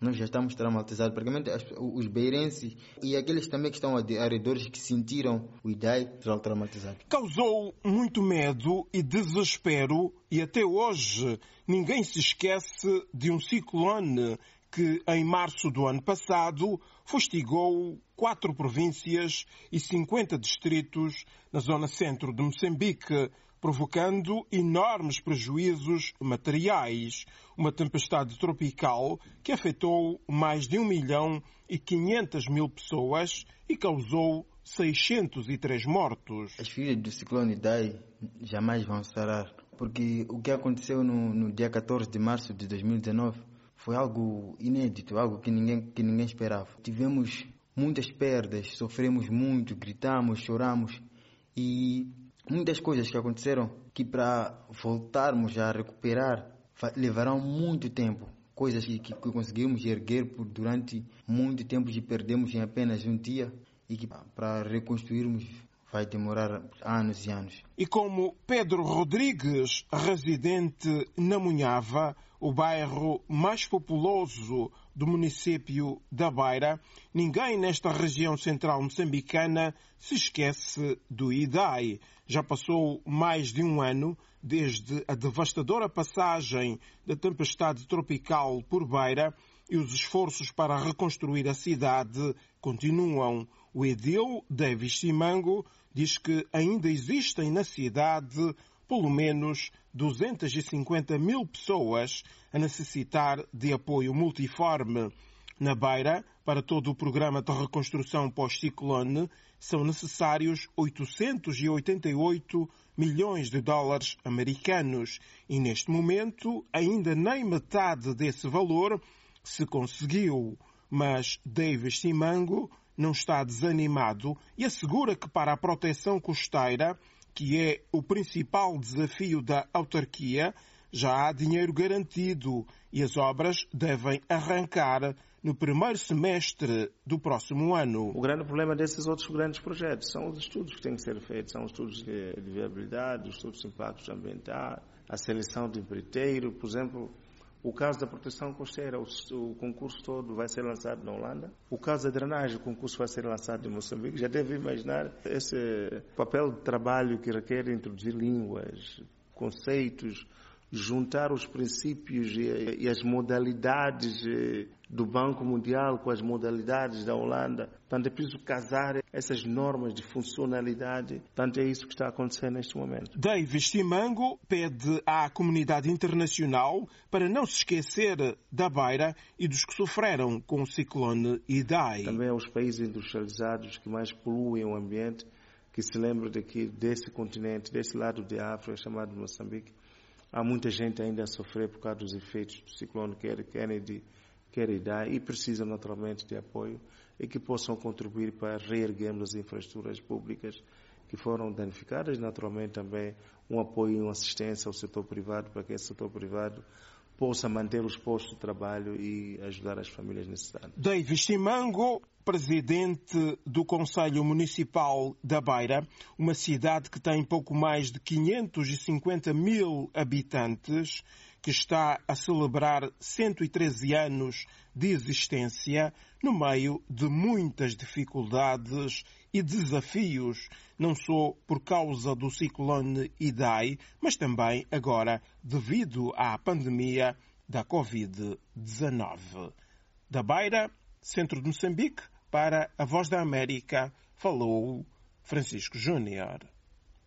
nós já estamos traumatizados. Praticamente os beirenses e aqueles também que estão arredores que sentiram o IDAI traumatizados. Causou muito medo e desespero e até hoje ninguém se esquece de um ciclone que em março do ano passado fustigou quatro províncias e 50 distritos na zona centro de Moçambique, provocando enormes prejuízos materiais. Uma tempestade tropical que afetou mais de 1 milhão e 500 mil pessoas e causou 603 mortos. As filhas do ciclone Dai jamais vão sarar, porque o que aconteceu no, no dia 14 de março de 2019 foi algo inédito, algo que ninguém, que ninguém esperava. Tivemos muitas perdas, sofremos muito, gritamos, choramos e muitas coisas que aconteceram que para voltarmos a recuperar levarão muito tempo. Coisas que, que conseguimos erguer por durante muito tempo e perdemos em apenas um dia e que para reconstruirmos vai demorar anos e anos. E como Pedro Rodrigues, residente na Munhava, o bairro mais populoso do município da Beira, ninguém nesta região central moçambicana se esquece do IDAI. Já passou mais de um ano desde a devastadora passagem da tempestade tropical por Beira e os esforços para reconstruir a cidade continuam. O edil Davis Simango diz que ainda existem na cidade pelo menos 250 mil pessoas a necessitar de apoio multiforme. Na Beira, para todo o programa de reconstrução pós-ciclone, são necessários 888 milhões de dólares americanos e, neste momento, ainda nem metade desse valor se conseguiu. Mas Davis Simango não está desanimado e assegura que para a proteção costeira, que é o principal desafio da autarquia, já há dinheiro garantido e as obras devem arrancar no primeiro semestre do próximo ano. O grande problema desses outros grandes projetos são os estudos que têm que ser feitos, são os estudos de, viabilidade, os estudos de impactos ambientais, a seleção de empreiteiro, por exemplo, o caso da proteção costeira, o, o, concurso todo vai ser lançado na Holanda. O caso da drenagem, o concurso vai ser lançado em Moçambique. Já deve imaginar esse papel de trabalho que requer introduzir línguas, conceitos, juntar os princípios e, e, as modalidades eh, do Banco Mundial com as modalidades da Holanda. Portanto, é preciso casar essas normas de funcionalidade. Portanto, é isso que está acontecendo neste momento. Davis Simango pede à comunidade internacional para não se esquecer da Beira e dos que sofreram com o ciclone Idai. Também aos países industrializados que mais poluem o ambiente, que se lembram daqui, desse continente, desse lado de África, chamado Moçambique, Há muita gente ainda a sofrer por causa dos efeitos do ciclone Kennedy, idar e precisam naturalmente de apoio e que possam contribuir para reerguermos as infraestruturas públicas que foram danificadas, naturalmente também um apoio e uma assistência ao setor privado para que esse setor privado possa manter os postos de trabalho e ajudar as famílias necessitadas. David Simango, presidente do Conselho Municipal da Beira, uma cidade que tem pouco mais de 550 mil habitantes, que está a celebrar 113 anos de existência no meio de muitas dificuldades e desafios, não só por causa do ciclone Idai, mas também agora devido à pandemia da Covid-19. Da Beira, centro de Moçambique, para a Voz da América, falou Francisco Júnior.